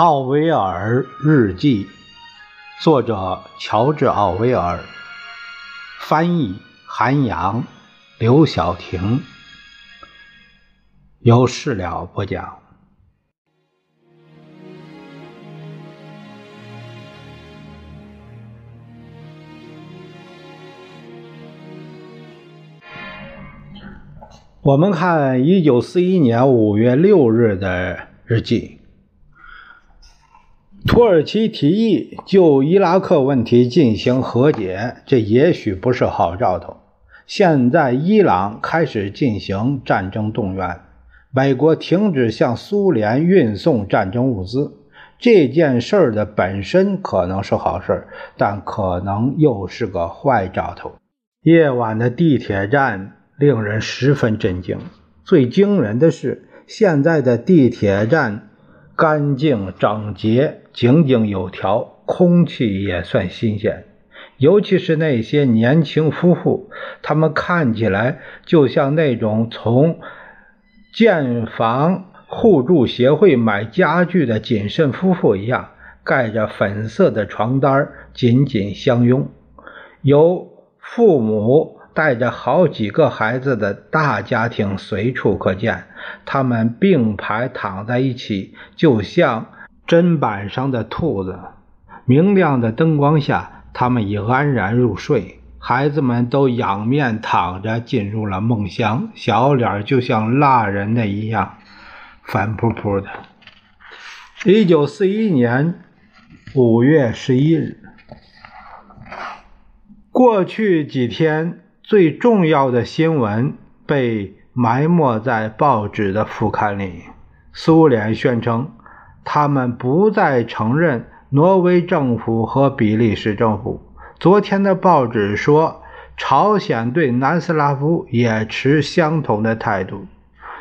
奥威尔日记，作者乔治·奥威尔，翻译韩阳、刘晓婷，由事了播讲。我们看一九四一年五月六日的日记。土耳其提议就伊拉克问题进行和解，这也许不是好兆头。现在伊朗开始进行战争动员，美国停止向苏联运送战争物资，这件事儿的本身可能是好事，但可能又是个坏兆头。夜晚的地铁站。令人十分震惊。最惊人的是，现在的地铁站干净整洁、井井有条，空气也算新鲜。尤其是那些年轻夫妇，他们看起来就像那种从建房互助协会买家具的谨慎夫妇一样，盖着粉色的床单，紧紧相拥。由父母。带着好几个孩子的大家庭随处可见，他们并排躺在一起，就像砧板上的兔子。明亮的灯光下，他们已安然入睡。孩子们都仰面躺着，进入了梦乡，小脸就像蜡人的一样，粉扑扑的。一九四一年五月十一日，过去几天。最重要的新闻被埋没在报纸的副刊里。苏联宣称，他们不再承认挪威政府和比利时政府。昨天的报纸说，朝鲜对南斯拉夫也持相同的态度。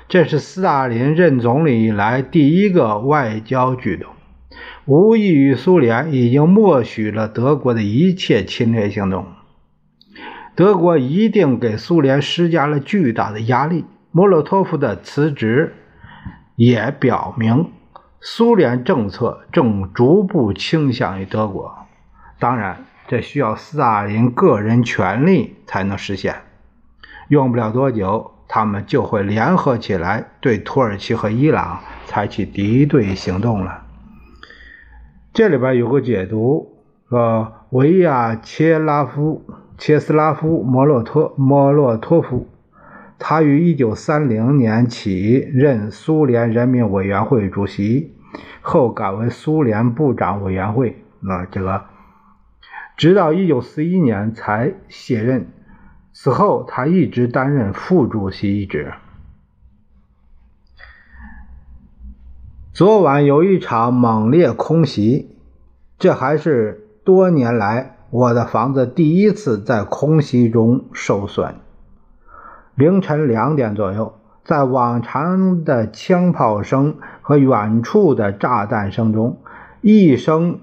这是斯大林任总理以来第一个外交举动，无异于苏联已经默许了德国的一切侵略行动。德国一定给苏联施加了巨大的压力。莫洛托夫的辞职也表明，苏联政策正逐步倾向于德国。当然，这需要斯大林个人权力才能实现。用不了多久，他们就会联合起来，对土耳其和伊朗采取敌对行动了。这里边有个解读，说维亚切拉夫。切斯拉夫·莫洛托莫洛托夫，他于1930年起任苏联人民委员会主席，后改为苏联部长委员会。啊，这个直到1941年才卸任。此后，他一直担任副主席一职。昨晚有一场猛烈空袭，这还是多年来。我的房子第一次在空袭中受损。凌晨两点左右，在往常的枪炮声和远处的炸弹声中，一声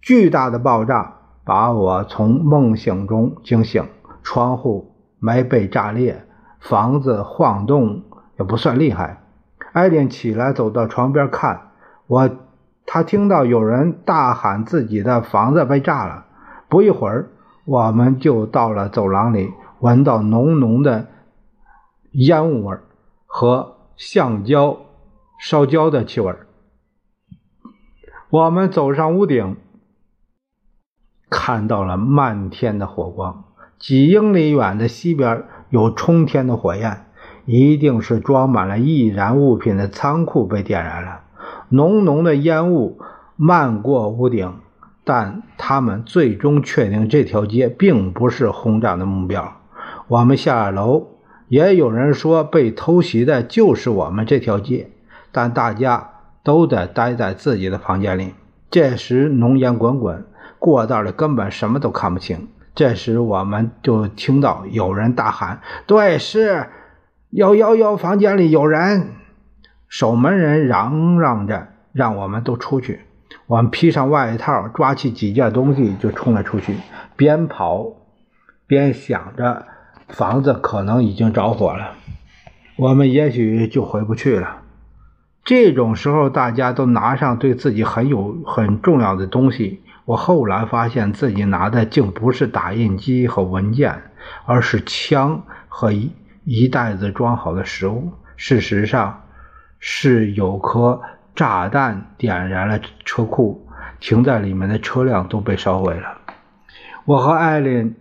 巨大的爆炸把我从梦醒中惊醒。窗户没被炸裂，房子晃动也不算厉害。艾琳起来走到床边看我，他听到有人大喊自己的房子被炸了。不一会儿，我们就到了走廊里，闻到浓浓的烟雾味和橡胶烧焦的气味。我们走上屋顶，看到了漫天的火光。几英里远的西边有冲天的火焰，一定是装满了易燃物品的仓库被点燃了。浓浓的烟雾漫过屋顶。但他们最终确定这条街并不是轰炸的目标。我们下了楼，也有人说被偷袭的就是我们这条街，但大家都得待在自己的房间里。这时浓烟滚滚，过道里根本什么都看不清。这时我们就听到有人大喊：“对，是幺幺幺房间里有人！”守门人嚷嚷着让我们都出去。我们披上外套，抓起几件东西就冲了出去，边跑边想着房子可能已经着火了，我们也许就回不去了。这种时候，大家都拿上对自己很有很重要的东西。我后来发现自己拿的竟不是打印机和文件，而是枪和一一袋子装好的食物。事实上，是有颗炸弹点燃了车库，停在里面的车辆都被烧毁了。我和艾琳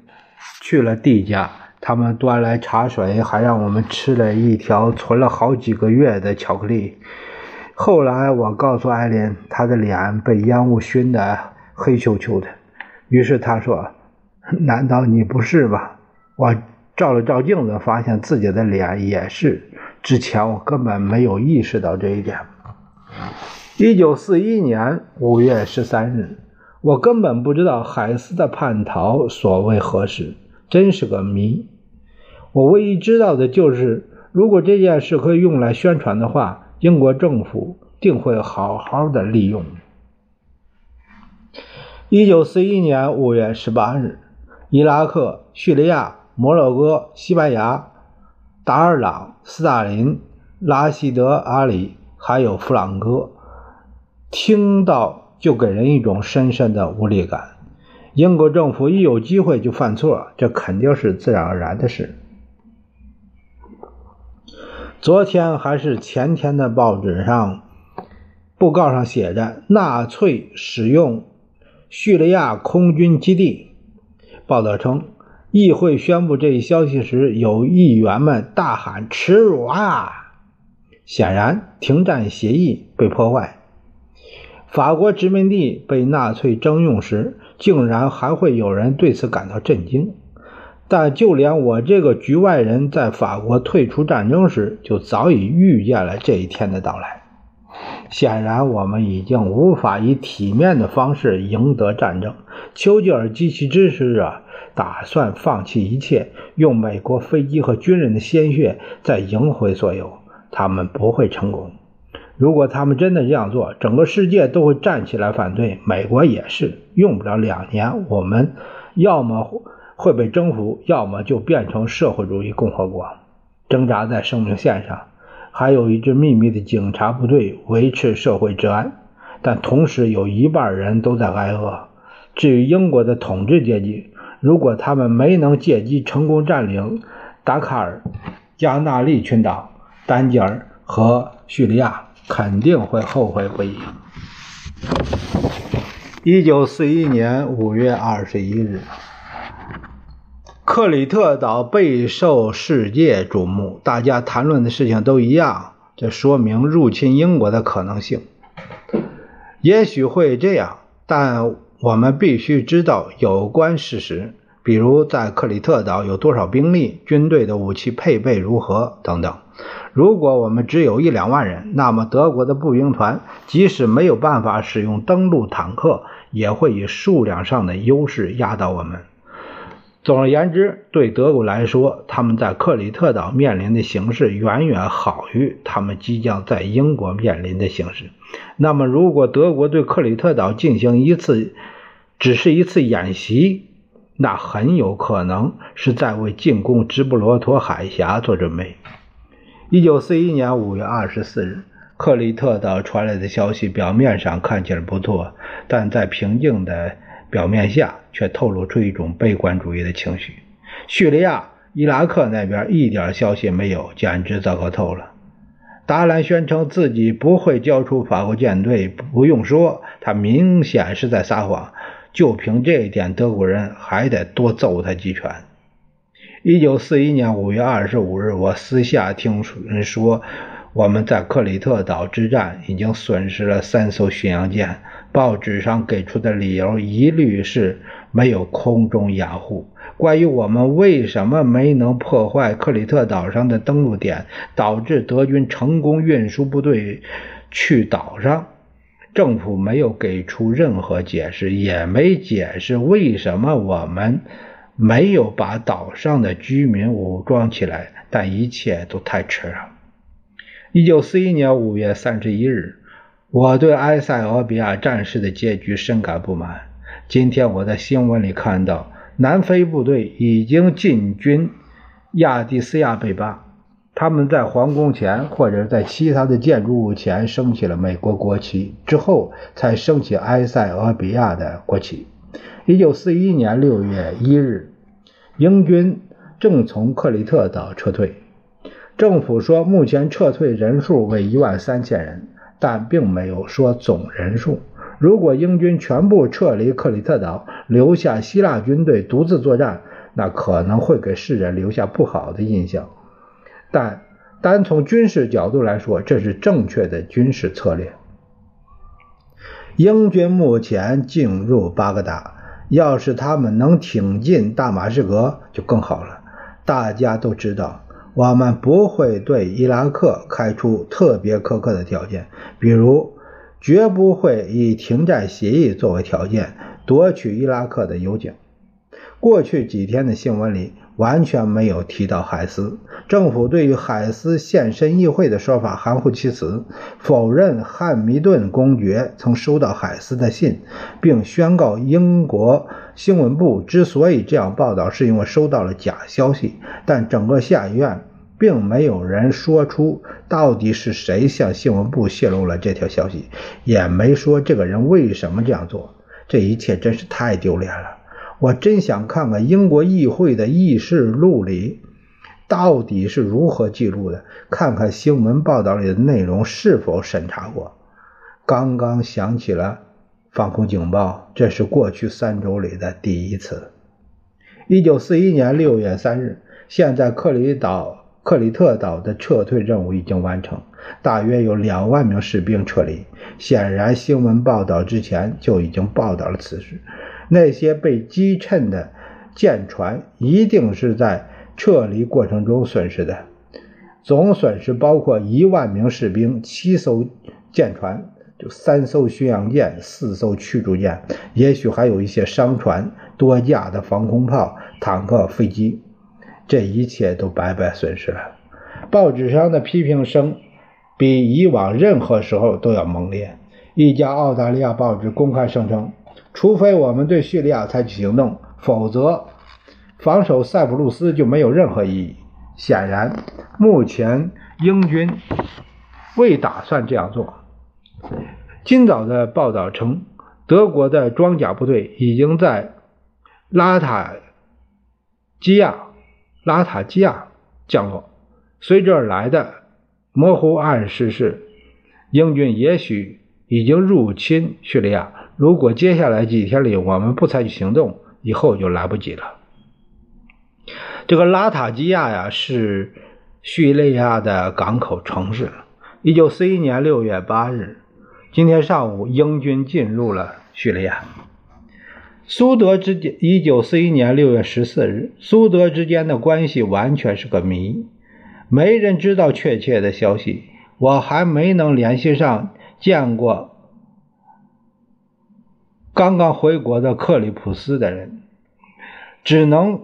去了 D 家。他们端来茶水，还让我们吃了一条存了好几个月的巧克力。后来我告诉艾琳，她的脸被烟雾熏得黑黢黢的。于是她说：“难道你不是吗？”我照了照镜子，发现自己的脸也是。之前我根本没有意识到这一点。一九四一年五月十三日，我根本不知道海斯的叛逃所谓何事，真是个谜。我唯一知道的就是，如果这件事可以用来宣传的话，英国政府定会好好的利用。一九四一年五月十八日，伊拉克、叙利亚、摩洛哥、西班牙、达尔朗、斯大林、拉希德·阿里还有弗朗哥，听到就给人一种深深的无力感。英国政府一有机会就犯错，这肯定是自然而然的事。昨天还是前天的报纸上，布告上写着纳粹使用叙利亚空军基地。报道称，议会宣布这一消息时，有议员们大喊“耻辱啊”！显然，停战协议被破坏。法国殖民地被纳粹征用时，竟然还会有人对此感到震惊。但就连我这个局外人，在法国退出战争时，就早已预见了这一天的到来。显然，我们已经无法以体面的方式赢得战争。丘吉尔及其支持者打算放弃一切，用美国飞机和军人的鲜血再赢回所有。他们不会成功。如果他们真的这样做，整个世界都会站起来反对，美国也是。用不了两年，我们要么……会被征服，要么就变成社会主义共和国，挣扎在生命线上。还有一支秘密的警察部队维持社会治安，但同时有一半人都在挨饿。至于英国的统治阶级，如果他们没能借机成功占领达喀尔、加纳利群岛、丹吉尔和叙利亚，肯定会后悔不已。一九四一年五月二十一日。克里特岛备受世界瞩目，大家谈论的事情都一样，这说明入侵英国的可能性。也许会这样，但我们必须知道有关事实，比如在克里特岛有多少兵力、军队的武器配备如何等等。如果我们只有一两万人，那么德国的步兵团即使没有办法使用登陆坦克，也会以数量上的优势压倒我们。总而言之，对德国来说，他们在克里特岛面临的形势远远好于他们即将在英国面临的形势。那么，如果德国对克里特岛进行一次，只是一次演习，那很有可能是在为进攻直布罗陀海峡做准备。一九四一年五月二十四日，克里特岛传来的消息表面上看起来不错，但在平静的。表面下却透露出一种悲观主义的情绪。叙利亚、伊拉克那边一点消息没有，简直糟糕透了。达兰宣称自己不会交出法国舰队，不用说，他明显是在撒谎。就凭这一点，德国人还得多揍他几拳。一九四一年五月二十五日，我私下听人说，我们在克里特岛之战已经损失了三艘巡洋舰。报纸上给出的理由一律是没有空中掩护。关于我们为什么没能破坏克里特岛上的登陆点，导致德军成功运输部队去岛上，政府没有给出任何解释，也没解释为什么我们没有把岛上的居民武装起来。但一切都太迟了。一九四一年五月三十一日。我对埃塞俄比亚战事的结局深感不满。今天我在新闻里看到，南非部队已经进军亚的斯亚贝巴，他们在皇宫前或者在其他的建筑物前升起了美国国旗，之后才升起埃塞俄比亚的国旗。一九四一年六月一日，英军正从克里特岛撤退，政府说目前撤退人数为一万三千人，但并没有说总人数。如果英军全部撤离克里特岛，留下希腊军队独自作战，那可能会给世人留下不好的印象。但单从军事角度来说，这是正确的军事策略。英军目前进入巴格达，要是他们能挺进大马士革就更好了。大家都知道，我们不会对伊拉克开出特别苛刻的条件，比如。绝不会以停战协议作为条件夺取伊拉克的油井。过去几天的新闻里完全没有提到海斯。政府对于海斯现身议会的说法含糊其辞，否认汉密顿公爵曾收到海斯的信，并宣告英国新闻部之所以这样报道，是因为收到了假消息。但整个下议院。并没有人说出到底是谁向新闻部泄露了这条消息，也没说这个人为什么这样做。这一切真是太丢脸了！我真想看看英国议会的议事录里到底是如何记录的，看看新闻报道里的内容是否审查过。刚刚响起了防空警报，这是过去三周里的第一次。一九四一年六月三日，现在克里岛。克里特岛的撤退任务已经完成，大约有两万名士兵撤离。显然，新闻报道之前就已经报道了此事。那些被击沉的舰船一定是在撤离过程中损失的，总损失包括一万名士兵、七艘舰船、就三艘巡洋舰、四艘驱逐舰，也许还有一些商船、多架的防空炮、坦克、飞机。这一切都白白损失了。报纸上的批评声比以往任何时候都要猛烈。一家澳大利亚报纸公开声称：“除非我们对叙利亚采取行动，否则防守塞浦路斯就没有任何意义。”显然，目前英军未打算这样做。今早的报道称，德国的装甲部队已经在拉塔基亚。拉塔基亚降落，随之而来的模糊暗示是，英军也许已经入侵叙利亚。如果接下来几天里我们不采取行动，以后就来不及了。这个拉塔基亚呀，是叙利亚的港口城市。一九四一年六月八日，今天上午，英军进入了叙利亚。苏德之间，一九四一年六月十四日，苏德之间的关系完全是个谜，没人知道确切的消息。我还没能联系上见过刚刚回国的克里普斯的人，只能。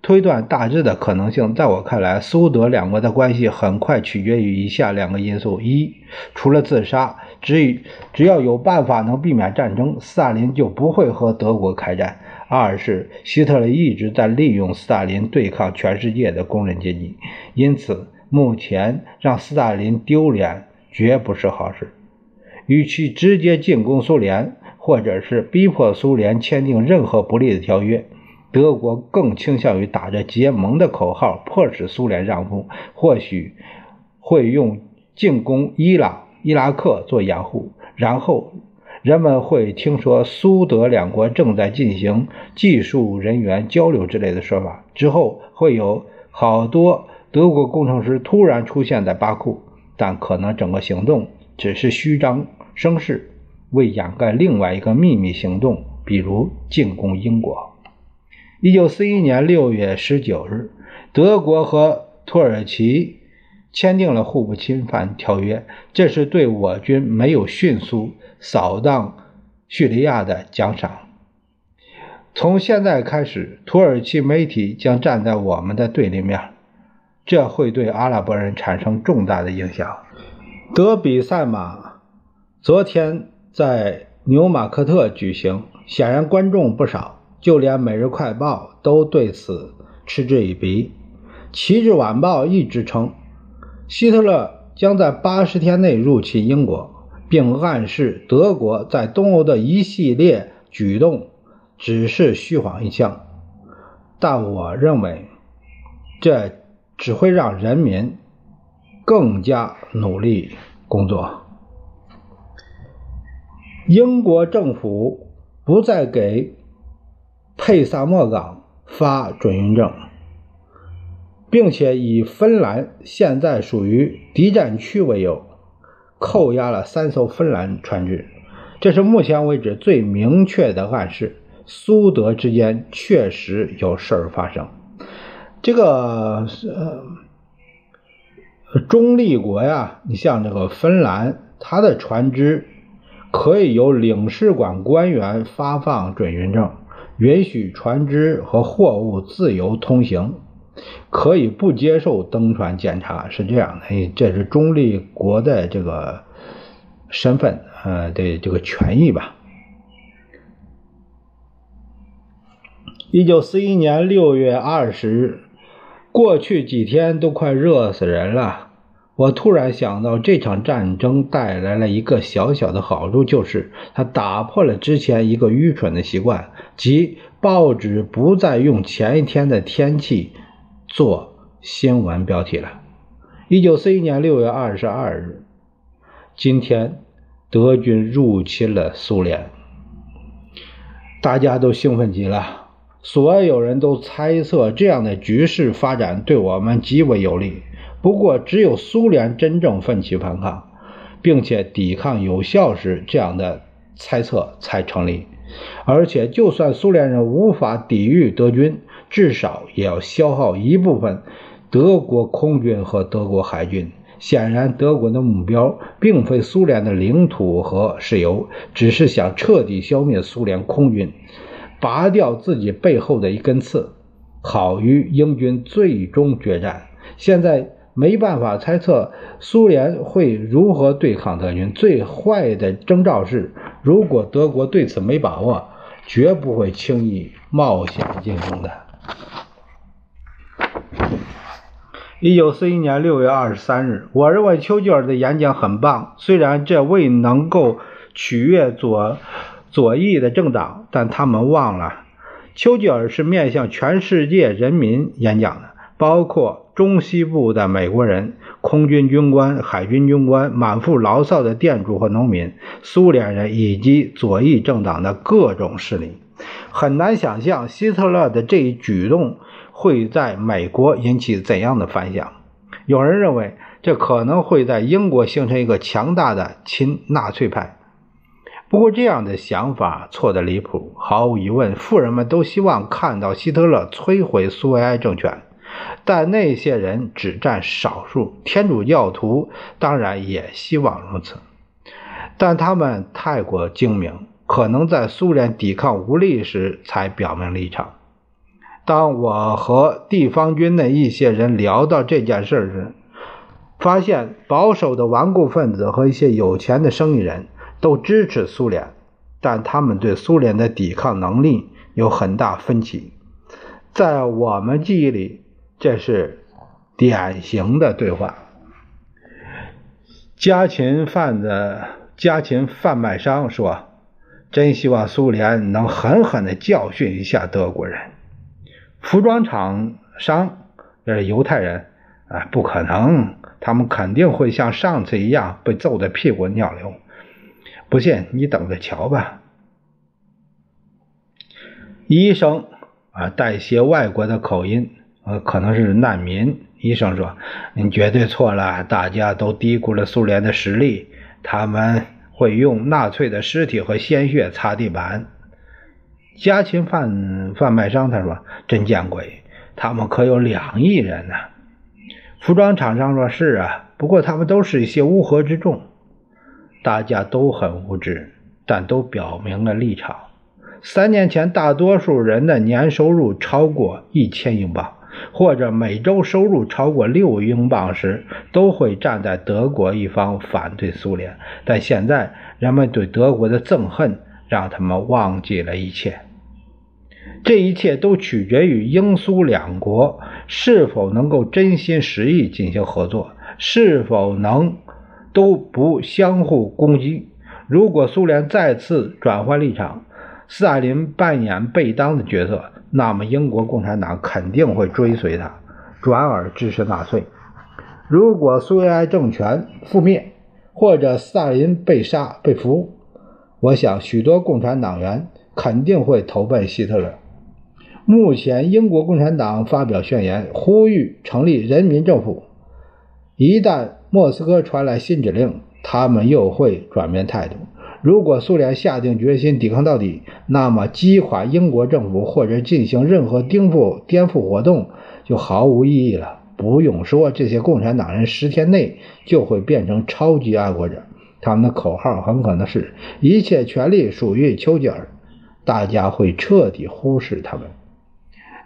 推断大致的可能性，在我看来，苏德两国的关系很快取决于以下两个因素：一，除了自杀，只只要有办法能避免战争，斯大林就不会和德国开战；二是希特勒一直在利用斯大林对抗全世界的工人阶级，因此目前让斯大林丢脸绝不是好事。与其直接进攻苏联，或者是逼迫苏联签订任何不利的条约。德国更倾向于打着结盟的口号，迫使苏联让步，或许会用进攻伊朗、伊拉克做掩护，然后人们会听说苏德两国正在进行技术人员交流之类的说法。之后会有好多德国工程师突然出现在巴库，但可能整个行动只是虚张声势，为掩盖另外一个秘密行动，比如进攻英国。一九四一年六月十九日，德国和土耳其签订了互不侵犯条约，这是对我军没有迅速扫荡叙利亚的奖赏。从现在开始，土耳其媒体将站在我们的对立面，这会对阿拉伯人产生重大的影响。德比赛马昨天在纽马克特举行，显然观众不少。就连《每日快报》都对此嗤之以鼻，《旗帜晚报》一直称希特勒将在八十天内入侵英国，并暗示德国在东欧的一系列举动只是虚晃一枪。但我认为，这只会让人民更加努力工作。英国政府不再给佩萨莫港发准运证，并且以芬兰现在属于敌占区为由，扣押了三艘芬兰船只。这是目前为止最明确的暗示：苏德之间确实有事儿发生。这个呃，中立国呀，你像这个芬兰，它的船只。可以由领事馆官员发放准运证，允许船只和货物自由通行，可以不接受登船检查，是这样的。这是中立国的这个身份，呃的这个权益吧。一九四一年六月二十日，过去几天都快热死人了。我突然想到，这场战争带来了一个小小的好处，就是它打破了之前一个愚蠢的习惯，即报纸不再用前一天的天气做新闻标题了。一九四一年六月二十二日，今天德军入侵了苏联，大家都兴奋极了，所有人都猜测这样的局势发展对我们极为有利。不过，只有苏联真正奋起反抗，并且抵抗有效时，这样的猜测才成立。而且，就算苏联人无法抵御德军，至少也要消耗一部分德国空军和德国海军。显然，德国的目标并非苏联的领土和石油，只是想彻底消灭苏联空军，拔掉自己背后的一根刺，好与英军最终决战。现在。没办法猜测苏联会如何对抗德军。最坏的征兆是，如果德国对此没把握，绝不会轻易冒险进攻的。一九四一年六月二十三日，我认为丘吉尔的演讲很棒，虽然这未能够取悦左左翼的政党，但他们忘了，丘吉尔是面向全世界人民演讲的，包括。中西部的美国人、空军军官、海军军官、满腹牢骚的店主和农民、苏联人以及左翼政党的各种势力，很难想象希特勒的这一举动会在美国引起怎样的反响。有人认为，这可能会在英国形成一个强大的亲纳粹派。不过，这样的想法错得离谱。毫无疑问，富人们都希望看到希特勒摧毁苏维埃政权。但那些人只占少数，天主教徒当然也希望如此，但他们太过精明，可能在苏联抵抗无力时才表明立场。当我和地方军的一些人聊到这件事时，发现保守的顽固分子和一些有钱的生意人都支持苏联，但他们对苏联的抵抗能力有很大分歧。在我们记忆里。这是典型的对话。家禽贩子、家禽贩卖商说：“真希望苏联能狠狠地教训一下德国人。”服装厂商，这是犹太人啊，不可能，他们肯定会像上次一样被揍得屁滚尿流。不信你等着瞧吧。医生啊，带些外国的口音。呃，可能是难民。医生说：“你绝对错了，大家都低估了苏联的实力。他们会用纳粹的尸体和鲜血擦地板。”家禽贩贩卖商他说：“真见鬼，他们可有两亿人呢。”服装厂商说：“是啊，不过他们都是一些乌合之众，大家都很无知，但都表明了立场。三年前，大多数人的年收入超过一千英镑。”或者每周收入超过六英镑时，都会站在德国一方反对苏联。但现在，人们对德国的憎恨让他们忘记了一切。这一切都取决于英苏两国是否能够真心实意进行合作。是否能都不相互攻击。如果苏联再次转换立场，斯大林扮演被当的角色，那么英国共产党肯定会追随他，转而支持纳粹。如果苏维埃政权覆灭，或者斯大林被杀被俘，我想许多共产党员肯定会投奔希特勒。目前，英国共产党发表宣言，呼吁成立人民政府。一旦莫斯科传来新指令，他们又会转变态度。如果苏联下定决心抵抗到底，那么击垮英国政府或者进行任何颠覆颠覆活动就毫无意义了。不用说，这些共产党人十天内就会变成超级爱国者。他们的口号很可能是“一切权利属于丘吉尔”，大家会彻底忽视他们。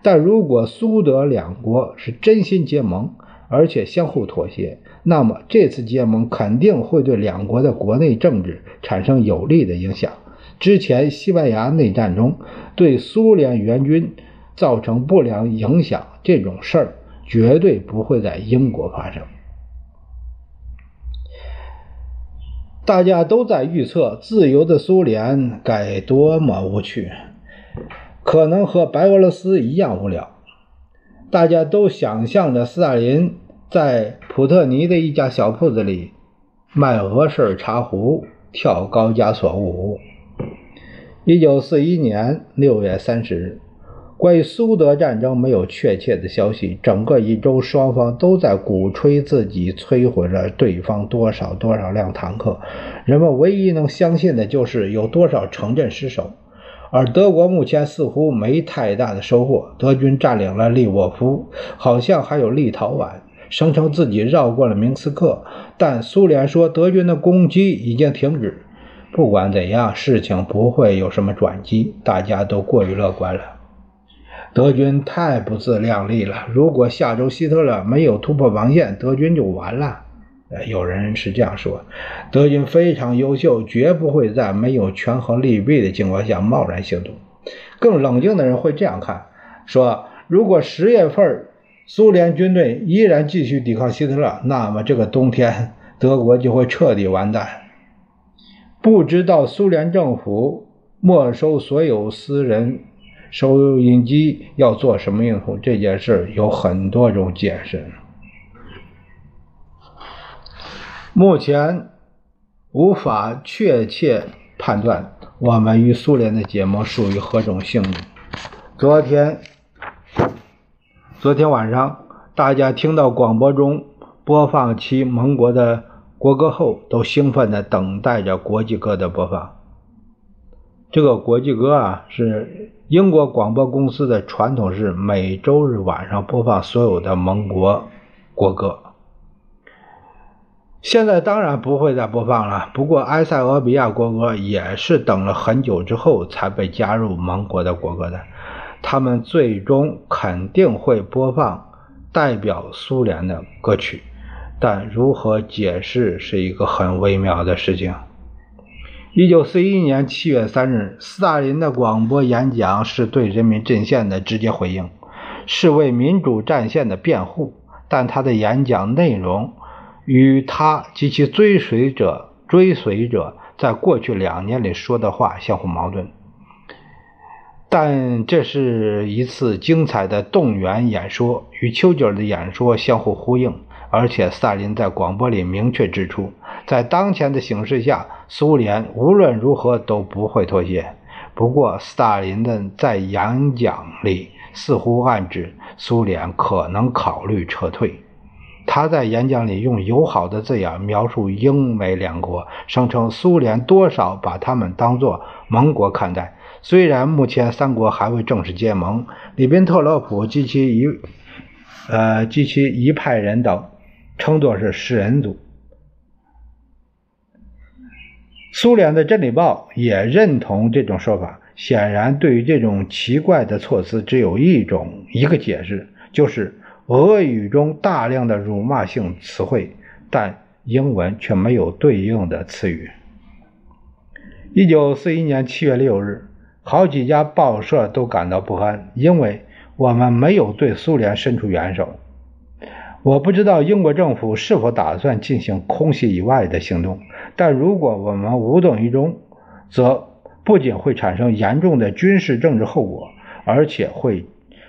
但如果苏德两国是真心结盟，而且相互妥协，那么这次结盟肯定会对两国的国内政治产生有利的影响。之前西班牙内战中对苏联援军造成不良影响，这种事儿绝对不会在英国发生。大家都在预测自由的苏联该多么无趣。可能和白俄罗斯一样无聊。大家都想象着斯大林在普特尼的一家小铺子里卖俄式茶壶、跳高加索舞。一九四一年六月三十日，关于苏德战争没有确切的消息。整个一周，双方都在鼓吹自己摧毁了对方多少多少辆坦克。人们唯一能相信的就是有多少城镇失守。而德国目前似乎没太大的收获。德军占领了利沃夫，好像还有立陶宛，声称自己绕过了明斯克。但苏联说德军的攻击已经停止。不管怎样，事情不会有什么转机。大家都过于乐观了。德军太不自量力了。如果下周希特勒没有突破防线，德军就完了。有人是这样说：德军非常优秀，绝不会在没有权衡利弊的情况下贸然行动。更冷静的人会这样看：说如果十月份苏联军队依然继续抵抗希特勒，那么这个冬天德国就会彻底完蛋。不知道苏联政府没收所有私人收音机要做什么用途？这件事有很多种解释。目前无法确切判断我们与苏联的结盟属于何种性质。昨天，昨天晚上，大家听到广播中播放其盟国的国歌后，都兴奋地等待着国际歌的播放。这个国际歌啊，是英国广播公司的传统，是每周日晚上播放所有的盟国国歌。现在当然不会再播放了。不过，埃塞俄比亚国歌也是等了很久之后才被加入盟国的国歌的。他们最终肯定会播放代表苏联的歌曲，但如何解释是一个很微妙的事情。一九四一年七月三日，斯大林的广播演讲是对人民阵线的直接回应，是为民主战线的辩护，但他的演讲内容。与他及其追随者追随者在过去两年里说的话相互矛盾，但这是一次精彩的动员演说，与丘吉尔的演说相互呼应。而且，斯大林在广播里明确指出，在当前的形势下，苏联无论如何都不会妥协。不过，斯大林的在演讲里似乎暗指苏联可能考虑撤退。他在演讲里用友好的字眼描述英美两国，声称苏联多少把他们当作盟国看待。虽然目前三国还未正式结盟，里宾特洛普及其一呃及其一派人等称作是食人族。苏联的《真理报》也认同这种说法。显然，对于这种奇怪的措辞，只有一种一个解释，就是。俄语中大量的辱骂性词汇，但英文却没有对应的词语。一九四一年七月六日，好几家报社都感到不安，因为我们没有对苏联伸出援手。我不知道英国政府是否打算进行空袭以外的行动，但如果我们无动于衷，则不仅会产生严重的军事政治后果，而且会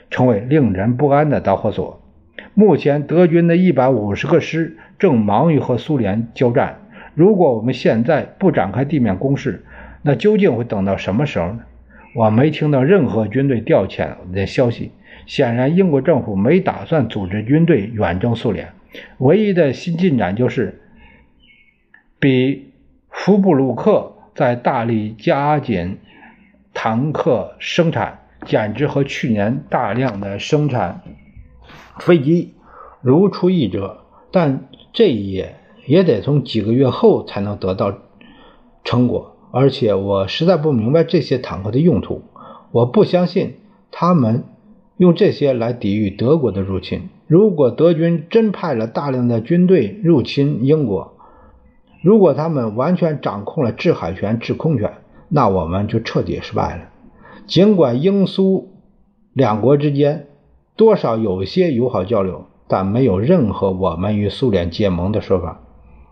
成为令人不安的导火索。目前，德军的一百五十个师正忙于和苏联交战。如果我们现在不展开地面攻势，那究竟会等到什么时候呢？我没听到任何军队调遣的消息。显然，英国政府没打算组织军队远征苏联。唯一的新进展就是，比福布鲁克在大力加紧坦克生产，简直和去年大量的生产飞机如出一辙。但这也也得从几个月后才能得到成果。而且，我实在不明白这些坦克的用途。我不相信他们。用这些来抵御德国的入侵。如果德军真派了大量的军队入侵英国，如果他们完全掌控了制海权、制空权，那我们就彻底失败了。尽管英苏两国之间多少有些友好交流，但没有任何我们与苏联结盟的说法。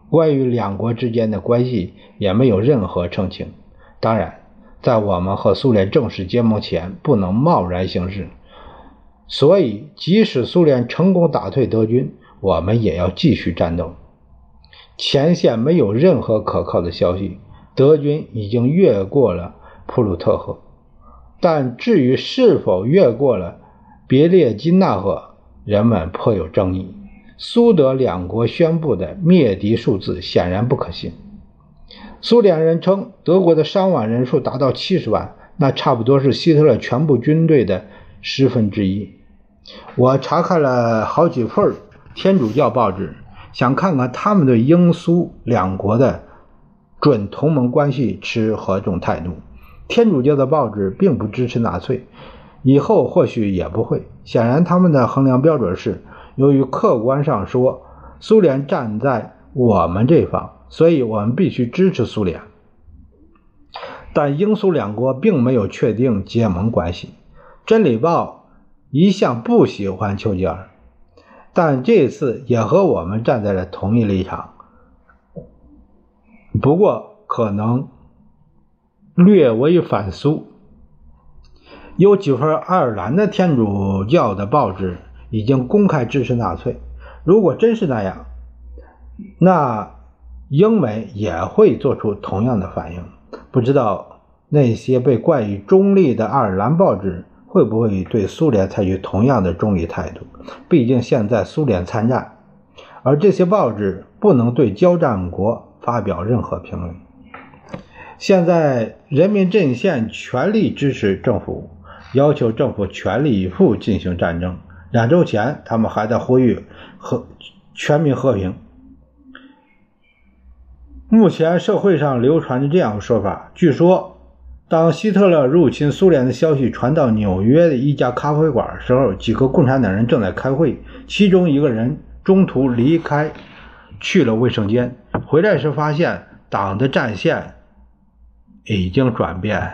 关于两国之间的关系，也没有任何澄清。当然，在我们和苏联正式结盟前，不能贸然行事。所以，即使苏联成功打退德军，我们也要继续战斗。前线没有任何可靠的消息，德军已经越过了普鲁特河，但至于是否越过了别列金纳河，人们颇有争议。苏德两国宣布的灭敌数字显然不可信。苏联人称德国的伤亡人数达到七十万，那差不多是希特勒全部军队的十分之一。我查看了好几份天主教报纸，想看看他们对英苏两国的准同盟关系持何种态度。天主教的报纸并不支持纳粹，以后或许也不会。显然，他们的衡量标准是：由于客观上说，苏联站在我们这方，所以我们必须支持苏联。但英苏两国并没有确定结盟关系。真理报。一向不喜欢丘吉尔，但这次也和我们站在了同一立场。不过可能略微反苏。有几份爱尔兰的天主教的报纸已经公开支持纳粹。如果真是那样，那英美也会做出同样的反应。不知道那些被冠以中立的爱尔兰报纸。会不会对苏联采取同样的中立态度？毕竟现在苏联参战，而这些报纸不能对交战国发表任何评论。现在人民阵线全力支持政府，要求政府全力以赴进行战争。两周前，他们还在呼吁和全民和平。目前社会上流传着这样的说法，据说。当希特勒入侵苏联的消息传到纽约的一家咖啡馆时候，几个共产党人正在开会，其中一个人中途离开，去了卫生间，回来时发现党的战线已经转变。